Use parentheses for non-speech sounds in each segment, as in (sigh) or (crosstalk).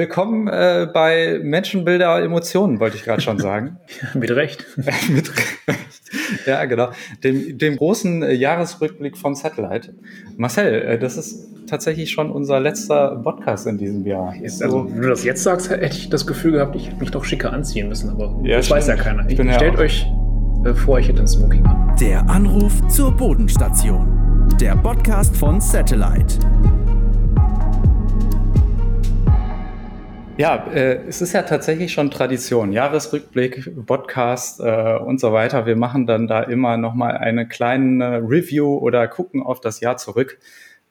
Willkommen äh, bei Menschenbilder Emotionen, wollte ich gerade schon (laughs) sagen. Mit Recht. (laughs) Mit Recht. Ja, genau. Dem, dem großen äh, Jahresrückblick vom Satellite. Marcel, äh, das ist tatsächlich schon unser letzter Podcast in diesem Jahr. Ist also, wenn du das jetzt sagst, hätte ich das Gefühl gehabt, ich hätte mich doch schicker anziehen müssen, aber Ja, das stimmt. weiß ja keiner. Ich bin ja stellt auch- euch äh, vor, ich hätte ein Smoking an. Der Anruf zur Bodenstation. Der Podcast von Satellite. Ja, äh, es ist ja tatsächlich schon Tradition. Jahresrückblick, Podcast äh, und so weiter. Wir machen dann da immer nochmal eine kleine Review oder gucken auf das Jahr zurück.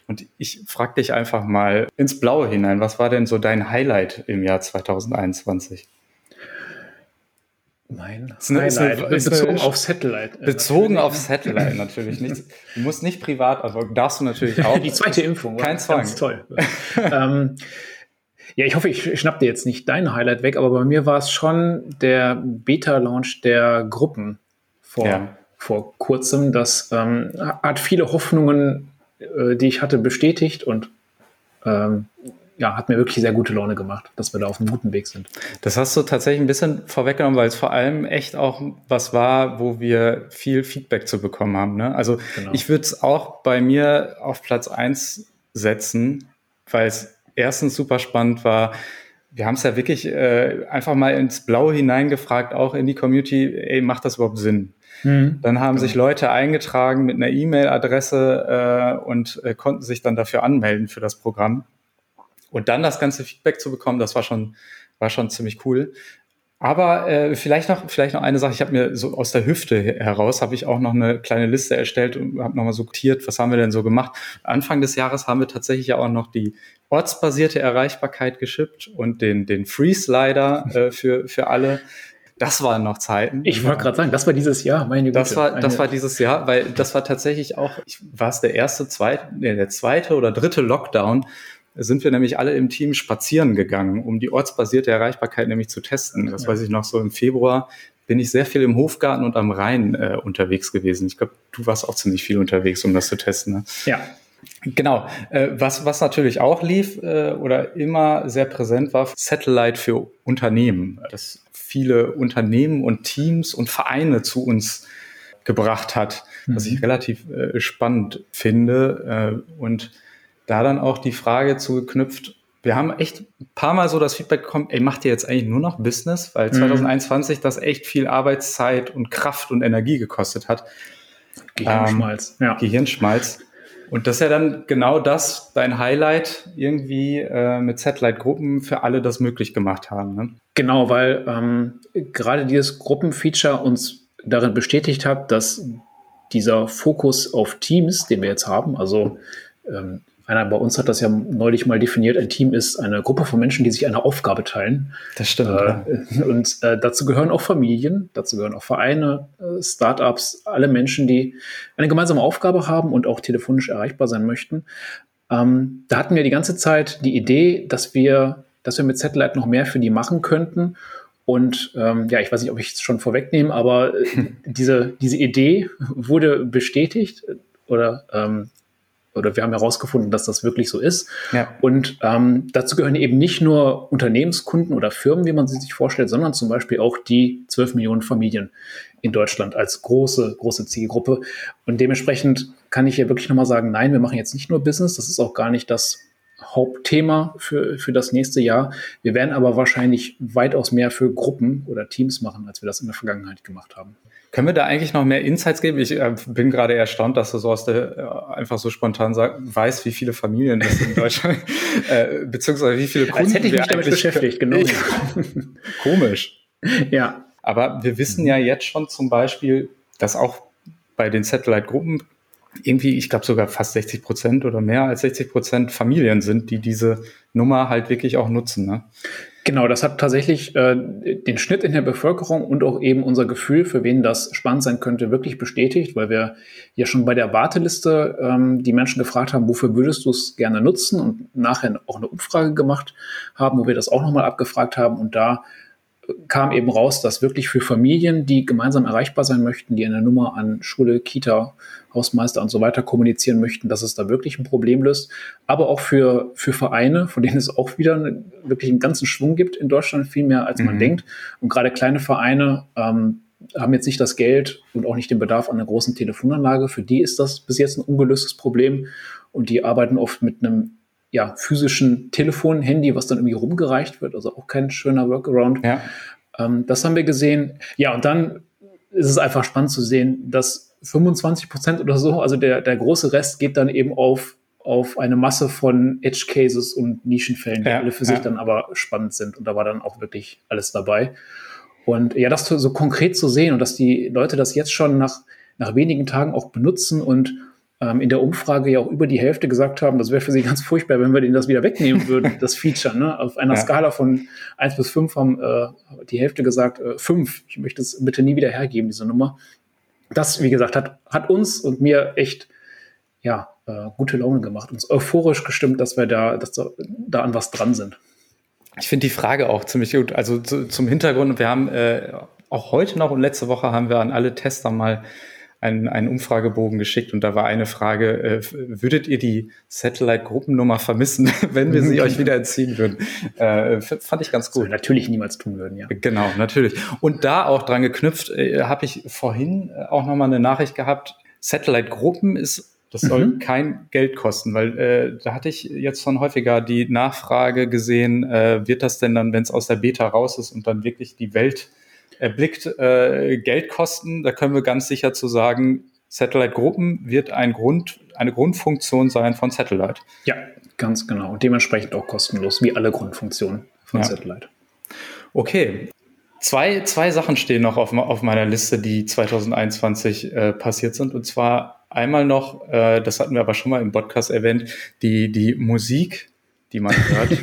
Und ich frage dich einfach mal ins Blaue hinein. Was war denn so dein Highlight im Jahr 2021? Mein Ist eine- ist eine- Highlight, ist bezogen eine- auf Satellite. Bezogen natürlich. auf Satellite natürlich nicht. Du musst nicht privat, also darfst du natürlich auch. Die zweite Impfung. Kein Zwang. Ganz toll. ähm, ja, ich hoffe, ich schnapp dir jetzt nicht dein Highlight weg, aber bei mir war es schon der Beta-Launch der Gruppen vor, Ja. vor kurzem. Das ähm, hat viele Hoffnungen, äh, die ich hatte, bestätigt und ähm, ja, hat mir wirklich sehr gute Laune gemacht, dass wir da auf einem guten Weg sind. Das hast du tatsächlich ein bisschen vorweggenommen, weil es vor allem echt auch was war, wo wir viel Feedback zu bekommen haben. Ne? Also Genau. ich würde es auch bei mir auf Platz eins setzen, weil es erstens super spannend war. Wir haben es ja wirklich äh, einfach mal ins Blaue hineingefragt, auch in die Community, ey, macht das überhaupt Sinn? Dann haben sich Leute eingetragen mit einer E-Mail-Adresse äh, und äh, konnten sich dann dafür anmelden für das Programm. Und dann das ganze Feedback zu bekommen, das war schon, war schon ziemlich cool. Aber äh, vielleicht noch, vielleicht noch eine Sache. Ich habe mir so aus der Hüfte heraus habe ich auch noch eine kleine Liste erstellt und habe nochmal sortiert, was haben wir denn so gemacht. Anfang des Jahres haben wir tatsächlich ja auch noch die ortsbasierte Erreichbarkeit geschippt und den den Free Slider äh, für für alle. Das waren noch Zeiten. Ich wollte gerade sagen, das war dieses Jahr, meine Das Güte. war, das war dieses Jahr, weil das war tatsächlich auch, ich, war es der erste, zweite, nee, der zweite oder dritte Lockdown, sind wir nämlich alle im Team spazieren gegangen, um die ortsbasierte Erreichbarkeit nämlich zu testen. Das weiß ich noch so im Februar bin ich sehr viel im Hofgarten und am Rhein äh, unterwegs gewesen. Ich glaube, du warst auch ziemlich viel unterwegs, um das zu testen. Ne? Ja, Genau. Äh, was, was natürlich auch lief äh, oder immer sehr präsent war, Satellite für Unternehmen. Dass viele Unternehmen und Teams und Vereine zu uns gebracht hat, was ich relativ äh, spannend finde. Äh, und da dann auch die Frage zugeknüpft, wir haben echt ein paar Mal so das Feedback bekommen, ey, macht ihr jetzt eigentlich nur noch Business? Weil 2021 das echt viel Arbeitszeit und Kraft und Energie gekostet hat. Gehirnschmalz. ja. Gehirnschmalz. Und das ist ja dann genau das, dein Highlight, irgendwie äh, mit Satellite-Gruppen für alle das möglich gemacht haben. Ne? Genau, weil ähm, gerade dieses Gruppenfeature uns darin bestätigt hat, dass dieser Fokus auf Teams, den wir jetzt haben, also ähm, einer bei uns hat das ja neulich mal definiert, ein Team ist eine Gruppe von Menschen, die sich eine Aufgabe teilen. Das stimmt. ja. Äh, (laughs) und äh, dazu gehören auch Familien, dazu gehören auch Vereine, äh, Startups, alle Menschen, die eine gemeinsame Aufgabe haben und auch telefonisch erreichbar sein möchten. Ähm, da hatten wir die ganze Zeit die Idee, dass wir, dass wir mit Satellite noch mehr für die machen könnten. Und ähm, ja, ich weiß nicht, ob ich es schon vorwegnehme, aber äh, (laughs) diese, diese Idee wurde bestätigt oder, ähm, oder wir haben herausgefunden, dass das wirklich so ist. Ja. Und ähm, dazu gehören eben nicht nur Unternehmenskunden oder Firmen, wie man sie sich vorstellt, sondern zum Beispiel auch die 12 Millionen Familien in Deutschland als große, große Zielgruppe. Und dementsprechend kann ich hier wirklich nochmal sagen, nein, wir machen jetzt nicht nur Business, das ist auch gar nicht das Hauptthema für, für das nächste Jahr. Wir werden aber wahrscheinlich weitaus mehr für Gruppen oder Teams machen, als wir das in der Vergangenheit gemacht haben. Können wir da eigentlich noch mehr Insights geben? Ich äh, bin gerade erstaunt, dass du so aus der äh, einfach so spontan sag, weißt, wie viele Familien es in Deutschland, (laughs) äh, beziehungsweise wie viele Kunden Als hätte ich wir mich damit beschäftigt, genau. (laughs) Komisch. ja, Aber wir wissen ja jetzt schon zum Beispiel, dass auch bei den Satellite-Gruppen irgendwie, ich glaube sogar fast 60 Prozent oder mehr als 60 Prozent Familien sind, die diese Nummer halt wirklich auch nutzen. Ne? Genau, das hat tatsächlich äh, den Schnitt in der Bevölkerung und auch eben unser Gefühl, für wen das spannend sein könnte, wirklich bestätigt, weil wir ja schon bei der Warteliste ähm, die Menschen gefragt haben, wofür würdest du es gerne nutzen und nachher auch eine Umfrage gemacht haben, wo wir das auch nochmal abgefragt haben und da kam eben raus, dass wirklich für Familien, die gemeinsam erreichbar sein möchten, die eine Nummer an Schule, Kita, Hausmeister und so weiter kommunizieren möchten, dass es da wirklich ein Problem löst. Aber auch für, für Vereine, von denen es auch wieder eine, wirklich einen ganzen Schwung gibt in Deutschland, viel mehr als man mhm. denkt. Und gerade kleine Vereine ähm, haben jetzt nicht das Geld und auch nicht den Bedarf an einer großen Telefonanlage. Für die ist das bis jetzt ein ungelöstes Problem. Und die arbeiten oft mit einem ja, physischen Telefon, Handy, was dann irgendwie rumgereicht wird, also auch kein schöner Workaround. Ja. Ähm, das haben wir gesehen. Ja, und dann ist es einfach spannend zu sehen, dass 25 Prozent oder so, also der, der große Rest geht dann eben auf, auf eine Masse von Edge Cases und Nischenfällen, die ja, alle für ja. sich dann aber spannend sind. Und da war dann auch wirklich alles dabei. Und ja, das so konkret zu sehen und dass die Leute das jetzt schon nach, nach wenigen Tagen auch benutzen und ähm, in der Umfrage ja auch über die Hälfte gesagt haben, das wäre für sie ganz furchtbar, wenn wir denen das wieder wegnehmen würden, (laughs) das Feature. Ne? Auf einer ja. Skala von eins bis fünf haben äh, die Hälfte gesagt, äh, fünf. Ich möchte es bitte nie wieder hergeben, diese Nummer. Das, wie gesagt, hat, hat uns und mir echt ja, äh, gute Laune gemacht, uns euphorisch gestimmt, dass wir da, dass da, da an was dran sind. Ich finde die Frage auch ziemlich gut. Also zu, zum Hintergrund, wir haben äh, auch heute noch und letzte Woche haben wir an alle Tester mal einen, einen Umfragebogen geschickt und da war eine Frage, äh, würdet ihr die Satellite-Gruppennummer vermissen, (laughs) wenn wir sie euch wieder entziehen würden? Äh, fand ich ganz gut. Das natürlich niemals tun würden, ja. Genau, natürlich. Und da auch dran geknüpft, äh, habe ich vorhin äh, auch nochmal eine Nachricht gehabt, Satellite-Gruppen ist das soll mhm. kein Geld kosten, weil äh, da hatte ich jetzt schon häufiger die Nachfrage gesehen, äh, wird das denn dann, wenn es aus der Beta raus ist und dann wirklich die Welt erblickt äh, Geldkosten. Da können wir ganz sicher zu sagen, Satellite-Gruppen wird ein Grund, eine Grundfunktion sein von Satellite. Ja, ganz genau. Und dementsprechend auch kostenlos, wie alle Grundfunktionen von ja. Satellite. Okay. Zwei, zwei Sachen stehen noch auf, auf meiner Liste, die 2021 äh, passiert sind. Und zwar einmal noch, äh, das hatten wir aber schon mal im Podcast erwähnt, die, die Musik die man hört. (laughs)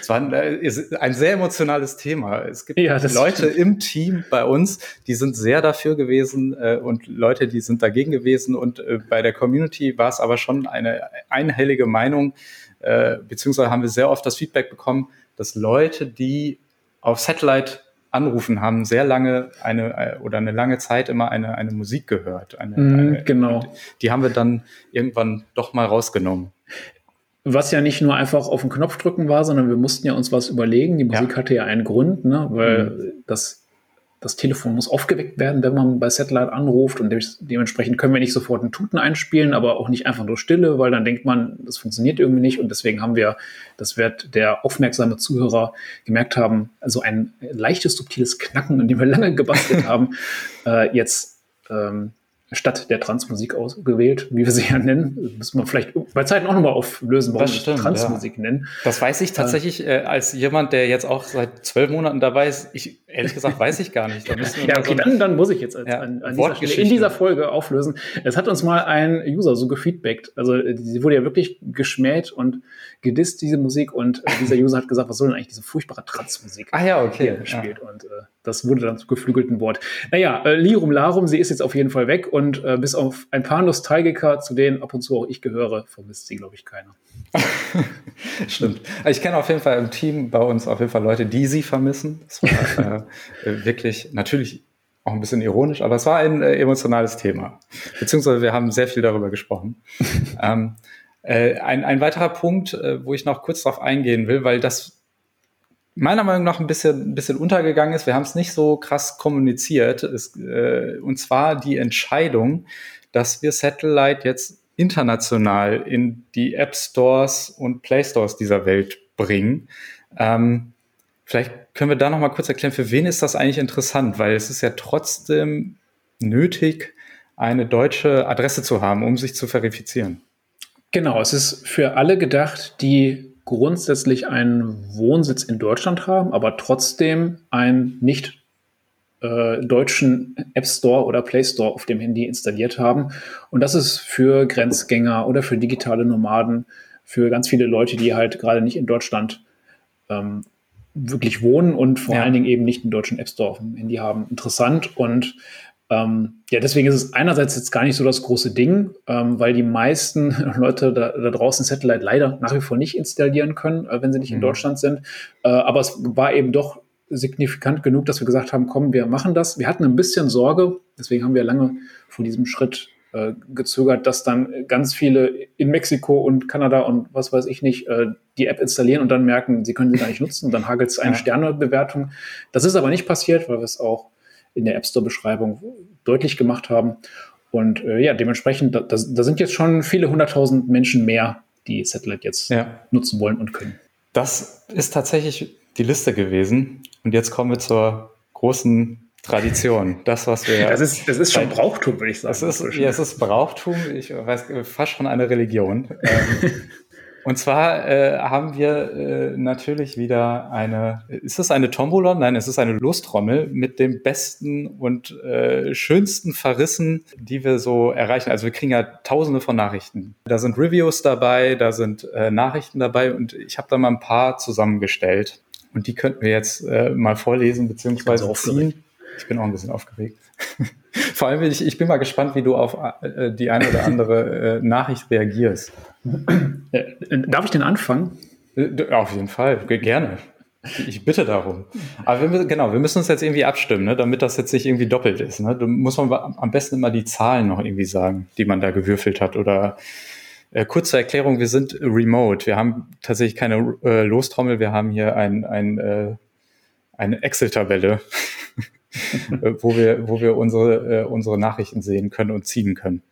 es war ein, äh, ein, sehr emotionales Thema. Es gibt ja, Leute stimmt. im Team bei uns, die sind sehr dafür gewesen äh, und Leute, die sind dagegen gewesen. Und äh, bei der Community war es aber schon eine einhellige Meinung, äh, beziehungsweise haben wir sehr oft das Feedback bekommen, dass Leute, die auf Satellite anrufen, haben sehr lange eine äh, oder eine lange Zeit immer eine, eine Musik gehört. Eine, mm, eine, genau. Die haben wir dann irgendwann doch mal rausgenommen. Was ja nicht nur einfach auf den Knopf drücken war, sondern wir mussten ja uns was überlegen. Die Musik ja. hatte ja einen Grund, ne? weil mhm. das, das Telefon muss aufgeweckt werden, wenn man bei Satellite anruft und de dementsprechend können wir nicht sofort einen Tuten einspielen, aber auch nicht einfach nur Stille, weil dann denkt man, das funktioniert irgendwie nicht und deswegen haben wir, das wird der aufmerksame Zuhörer gemerkt haben, also ein leichtes, subtiles Knacken, in dem wir (laughs) lange gebastelt haben, äh, jetzt ähm, statt der Transmusik ausgewählt, wie wir sie ja nennen. Müssen wir vielleicht bei Zeiten auch nochmal auflösen, warum wir Transmusik ja. nennen. Das weiß ich tatsächlich äh, als jemand, der jetzt auch seit zwölf Monaten dabei ist. Ich, ehrlich gesagt, weiß ich gar nicht. ja, okay, so dann, dann muss ich jetzt als, ja, an, an dieser Stelle in dieser Folge auflösen. Es hat uns mal ein User so gefeedbackt. Also sie wurde ja wirklich geschmäht und gedisst, diese Musik. Und äh, dieser (laughs) User hat gesagt, was soll denn eigentlich diese furchtbare Transmusik ah, ja, okay. gespielt? Ja. Und äh, das wurde dann zu geflügelten Wort. Naja, äh, Lirum Larum, sie ist jetzt auf jeden Fall weg und äh, bis auf ein paar Nostalgiker, zu denen ab und zu auch ich gehöre, vermisst sie, glaube ich, keiner. (laughs) Stimmt. Ich kenne auf jeden Fall im Team bei uns auf jeden Fall Leute, die sie vermissen. Das war äh, wirklich natürlich auch ein bisschen ironisch, aber es war ein äh, emotionales Thema. Beziehungsweise wir haben sehr viel darüber gesprochen. (laughs) ähm, äh, ein, ein weiterer Punkt, äh, wo ich noch kurz darauf eingehen will, weil das meiner Meinung nach ein bisschen, ein bisschen untergegangen ist. Wir haben es nicht so krass kommuniziert. Es, äh, und zwar die Entscheidung, dass wir Satellite jetzt international in die App Stores und Play Stores dieser Welt bringen. Ähm, vielleicht können wir da noch mal kurz erklären, für wen ist das eigentlich interessant? Weil es ist ja trotzdem nötig, eine deutsche Adresse zu haben, um sich zu verifizieren. Genau, es ist für alle gedacht, die grundsätzlich einen Wohnsitz in Deutschland haben, aber trotzdem einen nicht äh, deutschen App Store oder Play Store auf dem Handy installiert haben. Und das ist für Grenzgänger oder für digitale Nomaden, für ganz viele Leute, die halt gerade nicht in Deutschland ähm, wirklich wohnen und vor ja. allen Dingen eben nicht einen deutschen App Store auf dem Handy haben, interessant. Und ähm, ja, deswegen ist es einerseits jetzt gar nicht so das große Ding, ähm, weil die meisten (laughs) Leute da, da, draußen Satellite leider nach wie vor nicht installieren können, äh, wenn sie nicht mhm. in Deutschland sind. Äh, aber es war eben doch signifikant genug, dass wir gesagt haben, komm, wir machen das. Wir hatten ein bisschen Sorge, deswegen haben wir lange vor diesem Schritt äh, gezögert, dass dann ganz viele in Mexiko und Kanada und was weiß ich nicht äh, die App installieren und dann merken, sie können sie gar nicht nutzen. Und dann hagelt es eine ja. Sternebewertung. Das ist aber nicht passiert, weil wir es auch in der App Store-Beschreibung deutlich gemacht haben. Und äh, ja, dementsprechend, da, da, sind jetzt schon viele hunderttausend Menschen mehr, die Satellite jetzt ja. nutzen wollen und können. Das ist tatsächlich die Liste gewesen. Und jetzt kommen wir zur großen Tradition. Das, was wir. Das ist, das ist schon Brauchtum, würde ich sagen. Das ist, ja, es ist Brauchtum. Ich weiß fast schon eine Religion. (laughs) Und zwar äh, haben wir äh, natürlich wieder eine, ist es eine Tombola? Nein, es ist eine Lostrommel mit dem besten und äh, schönsten Verrissen, die wir so erreichen. Also wir kriegen ja tausende von Nachrichten. Da sind Reviews dabei, da sind äh, Nachrichten dabei und ich habe da mal ein paar zusammengestellt. Und die könnten wir jetzt äh, mal vorlesen beziehungsweise ziehen. Ich bin auch ein bisschen aufgeregt. (laughs) Vor allem, ich, ich bin mal gespannt, wie du auf äh, die eine oder andere äh, Nachricht reagierst. Äh, darf ich denn anfangen? Auf jeden Fall, gerne. Ich bitte darum. Aber wir müssen, genau, wir müssen uns jetzt irgendwie abstimmen, ne, damit das jetzt nicht irgendwie doppelt ist. Ne? Da muss man am besten immer die Zahlen noch irgendwie sagen, die man da gewürfelt hat. Oder äh, kurze Erklärung, wir sind remote. Wir haben tatsächlich keine äh, Lostrommel, wir haben hier ein, ein, äh, eine Excel-Tabelle, (laughs) wo, wir, wo wir unsere, äh, unsere Nachrichten sehen können und ziehen können.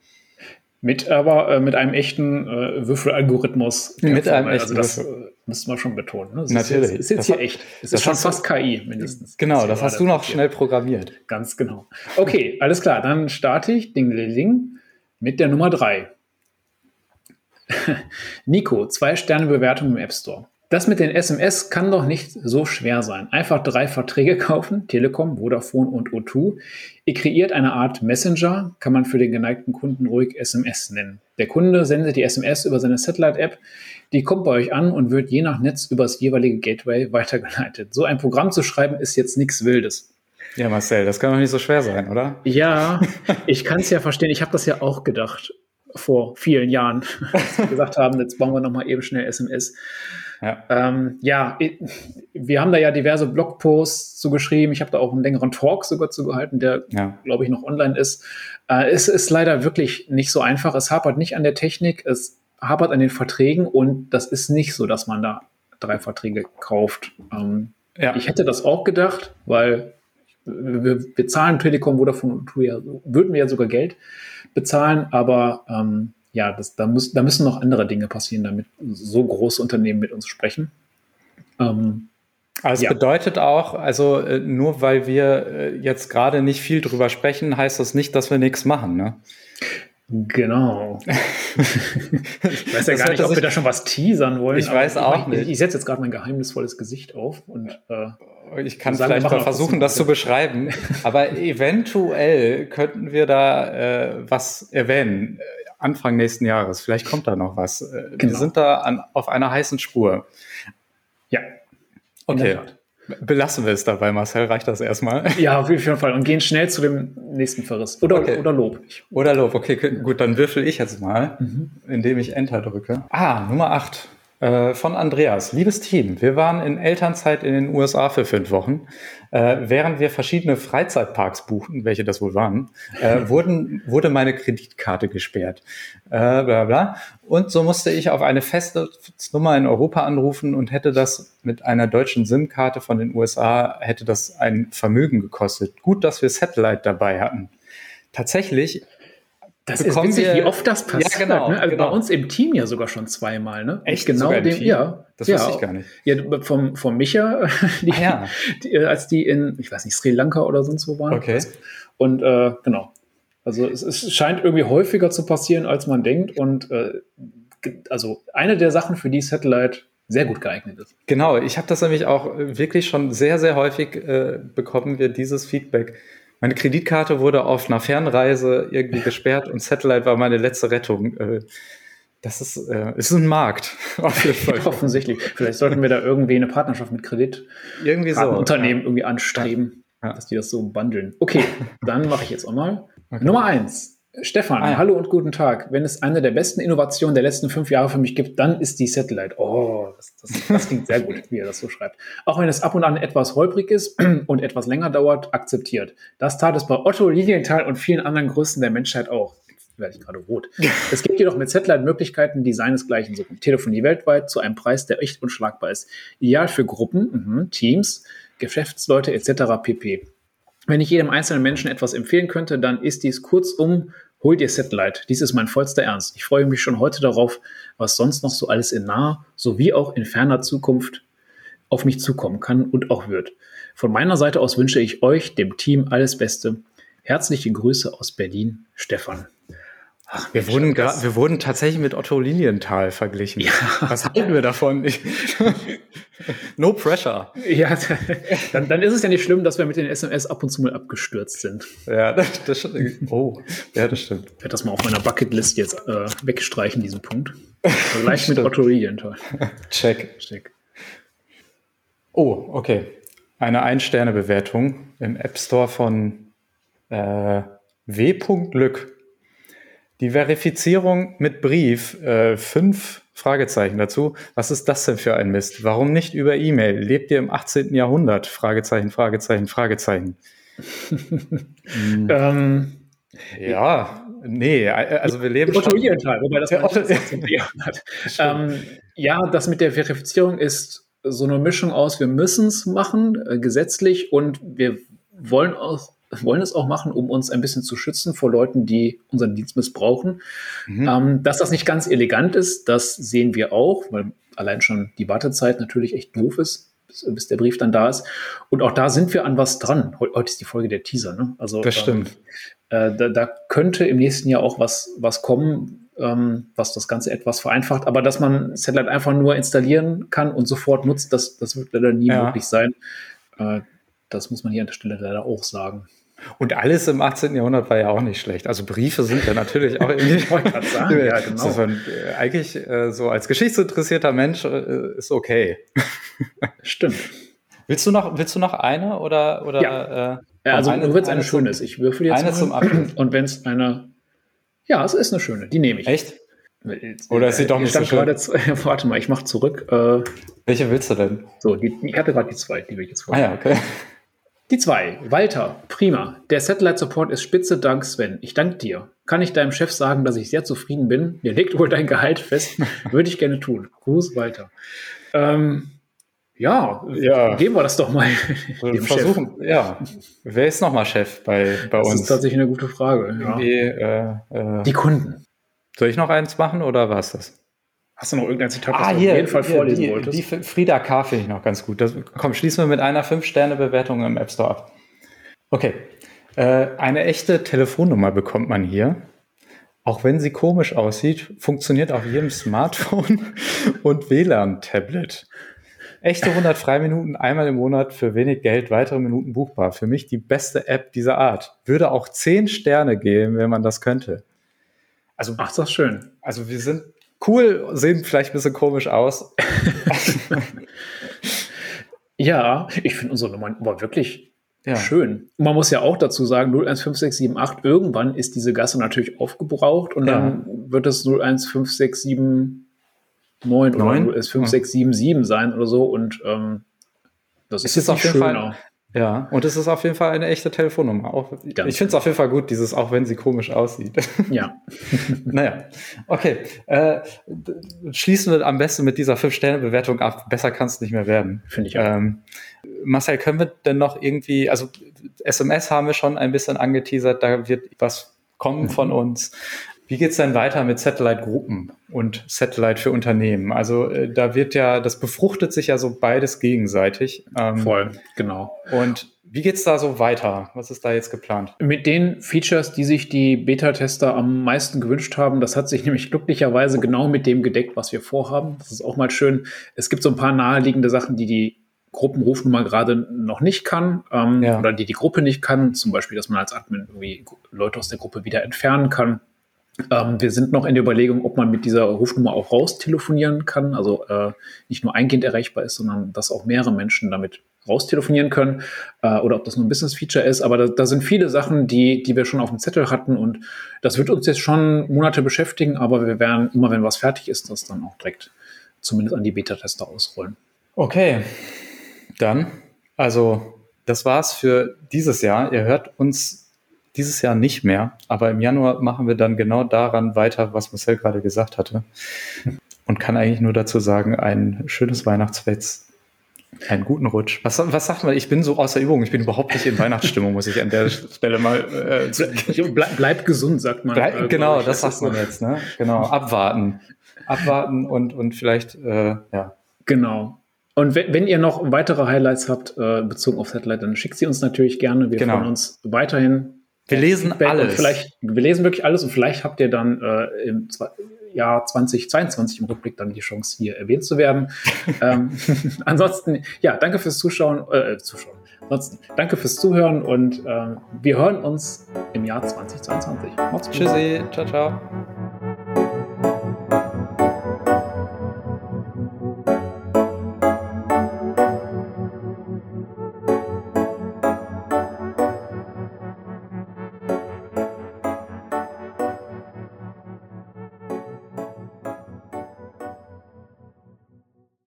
Mit aber äh, mit einem echten äh, Würfelalgorithmus. Mit einem echten also das äh, müsste man schon betonen. Ne? Das Natürlich. Ist jetzt, ist jetzt hier echt. Das, das ist schon fast KI mindestens. Genau, das hast du noch schnell programmiert. Ganz genau. Okay, (laughs) alles klar. Dann starte ich Ding, Ding, Ding mit der Nummer drei. (laughs) Nico, zwei Sterne Bewertung im App Store. Das mit den SMS kann doch nicht so schwer sein. Einfach drei Verträge (laughs) kaufen, Telekom, Vodafone und O2. Ihr kreiert eine Art Messenger, kann man für den geneigten Kunden ruhig SMS nennen. Der Kunde sendet die SMS über seine Satellite-App, die kommt bei euch an und wird je nach Netz über das jeweilige Gateway weitergeleitet. So ein Programm zu schreiben ist jetzt nichts Wildes. Ja, Marcel, das kann doch nicht so schwer sein, oder? Ja, (laughs) ich kann es ja verstehen. Ich habe das ja auch gedacht vor vielen Jahren, (laughs) als wir gesagt haben, jetzt bauen wir nochmal eben schnell SMS. Ja. Ähm, ja, wir haben da ja diverse Blogposts zu geschrieben. Ich habe da auch einen längeren Talk sogar zu gehalten, der, ja. glaube ich, noch online ist. Äh, es ist leider wirklich nicht so einfach. Es hapert nicht an der Technik, es hapert an den Verträgen und das ist nicht so, dass man da drei Verträge kauft. Ähm, ja. Ich hätte das auch gedacht, weil wir, wir zahlen Telekom, Vodafone und ja, würden wir ja sogar Geld bezahlen, aber ähm, ja, das, da, muss, da müssen noch andere Dinge passieren, damit so große Unternehmen mit uns sprechen. Ähm, also es ja. bedeutet auch, also äh, nur weil wir äh, jetzt gerade nicht viel drüber sprechen, heißt das nicht, dass wir nichts machen, ne? Genau. (laughs) ich weiß ja gar nicht, ob wir da schon was teasern wollen. Ich weiß auch ich, nicht. Ich, setze jetzt gerade mein geheimnisvolles Gesicht auf und äh, ich kann vielleicht mal versuchen, das zu beschreiben. Aber (laughs) eventuell könnten wir da äh, was erwähnen. Anfang nächsten Jahres. Vielleicht kommt da noch was. Äh, genau. Wir sind da an, auf einer heißen Spur. Ja. Okay. Belassen wir es dabei, Marcel. Reicht das erstmal? Ja, auf jeden Fall. Und gehen schnell zu dem nächsten Verriss. Oder, okay. oder Lob. Oder Lob. Okay, gut, dann würfel ich jetzt mal, mhm. indem ich Enter drücke. Ah, Nummer 8. Äh, von Andreas. Liebes Team, wir waren in Elternzeit in den USA für fünf Wochen. Äh, während wir verschiedene Freizeitparks buchten, welche das wohl waren, äh, (laughs) wurden, wurde meine Kreditkarte gesperrt. Äh, bla bla. Und so musste ich auf eine feste Nummer in Europa anrufen und hätte das mit einer deutschen SIM-Karte von den USA, hätte das ein Vermögen gekostet. Gut, dass wir Satellite dabei hatten. Tatsächlich das ist witzig, wir, wie oft das passiert. Ja, genau, ne? Also genau. bei uns im Team ja sogar schon zweimal. Ne? Echt? Genau dem, Team? ja. Das ja, wusste ich gar nicht. Ja, vom, vom Micha, (laughs) die, ah, ja. die, als die in, ich weiß nicht, Sri Lanka oder sonst wo waren. Okay. Und äh, genau. Also es, es, scheint irgendwie häufiger zu passieren, als man denkt. Und äh, also eine der Sachen, für die Satellite sehr gut geeignet ist. Genau, ich habe das nämlich auch wirklich schon sehr, sehr häufig äh, bekommen wir dieses Feedback meine Kreditkarte wurde auf einer Fernreise irgendwie gesperrt und Satellite war meine letzte Rettung. Äh, das ist, äh, ist ein Markt, (laughs) auf jeden Fall. (laughs) Offensichtlich. Vielleicht sollten wir da irgendwie eine Partnerschaft mit Kredit irgendwie so, Unternehmen ja. irgendwie anstreben, ja. dass die das so bundeln. Okay, dann mache ich jetzt auch mal. Okay. Nummer eins. Stefan, ah, ja. hallo und guten Tag. Wenn es eine der besten Innovationen der letzten fünf Jahre für mich gibt, dann ist die Satellite. Oh, das, das, das klingt sehr gut, wie er das so schreibt. Auch wenn es ab und an etwas holprig ist (clears throat) und etwas länger dauert, akzeptiert. Das tat es bei Otto Lilienthal und vielen anderen Größen der Menschheit auch. Jetzt werde ich gerade rot. (laughs) es gibt jedoch mit Satellite Möglichkeiten, die seinesgleichen suchen. Telefonie weltweit zu einem Preis, der echt unschlagbar ist. Ideal für Gruppen, mh, Teams, Geschäftsleute etc. pp. Wenn ich jedem einzelnen Menschen etwas empfehlen könnte, dann ist dies kurzum, hol dir Satellite. Dies ist mein vollster Ernst. Ich freue mich schon heute darauf, was sonst noch so alles in naher sowie auch in ferner Zukunft auf mich zukommen kann und auch wird. Von meiner Seite aus wünsche ich euch, dem Team, alles Beste. Herzliche Grüße aus Berlin, Stefan. Ach, wir, wurden wir wurden tatsächlich mit Otto Lilienthal verglichen. Ja. Was halten wir davon? (laughs) no pressure. Ja, (laughs) dann, dann ist es ja nicht schlimm, dass wir mit den SMS ab und zu mal abgestürzt sind. Ja, das, das Oh, ja, das stimmt. Ich werde das mal auf meiner Bucketlist jetzt äh, wegstreichen, diesen Punkt. (laughs) Vergleich mit Otto Lilienthal. Check. Check. Oh, okay. Eine Ein-Sterne-Bewertung im App Store von äh, W.Lück. Die Verifizierung mit Brief, äh, fünf Fragezeichen dazu. Was ist das denn für ein Mist? Warum nicht über E-Mail? Lebt ihr im 18. Jahrhundert? Fragezeichen, Fragezeichen, Fragezeichen. (laughs) ähm, ja, nee, also wir leben schon. wobei das Otto, (laughs) ähm, ja, das mit der Verifizierung ist so eine Mischung aus, wir müssen es machen, äh, gesetzlich, und wir wollen auch wollen es auch machen, um uns ein bisschen zu schützen vor Leuten, die unseren Dienst missbrauchen. Mhm. Ähm, dass das nicht ganz elegant ist, das sehen wir auch, weil allein schon die Wartezeit natürlich echt doof ist, bis, bis der Brief dann da ist. Und auch da sind wir an was dran. Heute ist die Folge der Teaser. Ne? Also, das stimmt. Ähm, äh, da, da, könnte im nächsten Jahr auch was, was kommen, ähm, was das Ganze etwas vereinfacht. Aber dass man Satellite einfach nur installieren kann und sofort nutzt, das, das wird leider nie ja. möglich sein. Äh, das muss man hier an der Stelle leider auch sagen. Und alles im 18. Jahrhundert war ja auch nicht schlecht. Also Briefe sind ja natürlich auch irgendwie. ich wollte gerade sagen, (laughs) ja, genau. So ein, äh, eigentlich äh, so als geschichtsinteressierter Mensch äh, ist okay. (laughs) Stimmt. Willst du noch, willst du noch eine oder, oder ja. Äh, ja also eine, wenn es eine, eine schöne ist. Ich würfel jetzt eine mal. zum Abschluss. Und wenn es eine, ja, es ist eine schöne, die nehme ich. Echt? Oder ist sie doch nicht so schön? Gerade, (laughs) warte mal, ich mache zurück. Äh, Welche willst du denn? So, die, ich hatte gerade die zwei, die will ich jetzt vorstellen. Ah ja, okay. Die zwei. Walter, prima. Der Satellite Support ist spitze, dank Sven. Ich danke dir. Kann ich deinem Chef sagen, dass ich sehr zufrieden bin? Der legt wohl dein Gehalt fest. (laughs) Würde ich gerne tun. Gruß, Walter. Ähm, ja, ja, geben wir das doch mal. Dem versuchen, Chef. ja. Wer ist nochmal Chef bei, bei das uns? Das ist tatsächlich eine gute Frage. Ja. Die, äh, äh, Die Kunden. Soll ich noch eins machen oder war es das? Hast du noch irgendein Zitat, ah, hier, du auf jeden Fall hier, vorlesen die, wolltest? Die Frieda K. finde ich noch ganz gut. Das, komm, schließen wir mit einer 5-Sterne-Bewertung im App Store ab. Okay. Äh, eine echte Telefonnummer bekommt man hier. Auch wenn sie komisch aussieht, funktioniert auf jedem Smartphone (laughs) und WLAN-Tablet. Echte 100 Freiminuten einmal im Monat für wenig Geld, weitere Minuten buchbar. Für mich die beste App dieser Art. Würde auch 10 Sterne geben, wenn man das könnte. Also, Ach, das ist schön. Also wir sind cool, sehen vielleicht ein bisschen komisch aus. (laughs) ja, ich finde unsere Nummer war wirklich ja. schön. Man muss ja auch dazu sagen, 015678, irgendwann ist diese Gasse natürlich aufgebraucht und ja. dann wird es 015679 oder 015677 sein oder so und ähm, das ist, ist jetzt auf jeden schöner. Fall ja, und es ist auf jeden Fall eine echte Telefonnummer. Auch, ich finde es auf jeden Fall gut, dieses, auch wenn sie komisch aussieht. (laughs) Ja. (laughs) naja, okay. Äh, schließen wir am besten mit dieser Fünf-Sterne-Bewertung ab. Besser kann es nicht mehr werden. Finde ich auch. Ähm, Marcel, können wir denn noch irgendwie, also SMS haben wir schon ein bisschen angeteasert, da wird was kommen von mhm. uns. Wie geht's denn weiter mit Satellite-Gruppen und Satellite für Unternehmen? Also äh, da wird ja, das befruchtet sich ja so beides gegenseitig. Ähm, Voll, genau. Und wie geht's da so weiter? Was ist da jetzt geplant? Mit den Features, die sich die Beta-Tester am meisten gewünscht haben, das hat sich (laughs) nämlich glücklicherweise genau mit dem gedeckt, was wir vorhaben. Das ist auch mal schön. Es gibt so ein paar naheliegende Sachen, die die Gruppenrufnummer gerade noch nicht kann ähm, ja. oder die die Gruppe nicht kann. Zum Beispiel, dass man als Admin irgendwie Leute aus der Gruppe wieder entfernen kann. Ähm, wir sind noch in der Überlegung, ob man mit dieser Rufnummer auch raus telefonieren kann, also äh, nicht nur eingehend erreichbar ist, sondern dass auch mehrere Menschen damit raustelefonieren können äh, oder ob das nur ein Business-Feature ist. Aber da, da, sind viele Sachen, die, die wir schon auf dem Zettel hatten und das wird uns jetzt schon Monate beschäftigen, aber wir werden immer, wenn was fertig ist, das dann auch direkt zumindest an die Beta-Tester ausrollen. Okay, dann, also das war's für dieses Jahr. Ihr hört uns dieses Jahr nicht mehr, aber im Januar machen wir dann genau daran weiter, was Marcel gerade gesagt hatte. Und kann eigentlich nur dazu sagen, ein schönes Weihnachtsfest einen guten Rutsch. Was, was sagt man? Ich bin so außer Übung. Ich bin überhaupt nicht in Weihnachtsstimmung, muss ich an der Stelle mal. Äh, bleib, bleib, gesund, sagt man. Bleib, äh, genau, das sagt man jetzt. Ne? Genau, abwarten, abwarten und und vielleicht äh, ja. Genau. Und wenn, wenn ihr noch weitere Highlights habt äh, bezogen auf Satellite, dann schickt sie uns natürlich gerne. Wir genau. freuen uns weiterhin. Wir lesen alles. Vielleicht, wir lesen wirklich alles und vielleicht habt ihr dann äh, im Jahr 2022 im Rückblick dann die Chance, hier erwähnt zu werden. (laughs) ähm, (laughs) ansonsten, ja, danke fürs Zuschauen. Äh, Zuschauen. Ansonsten, danke fürs Zuhören und äh, wir hören uns im Jahr 2022. Macht's gut. Tschüssi. Ciao, ciao.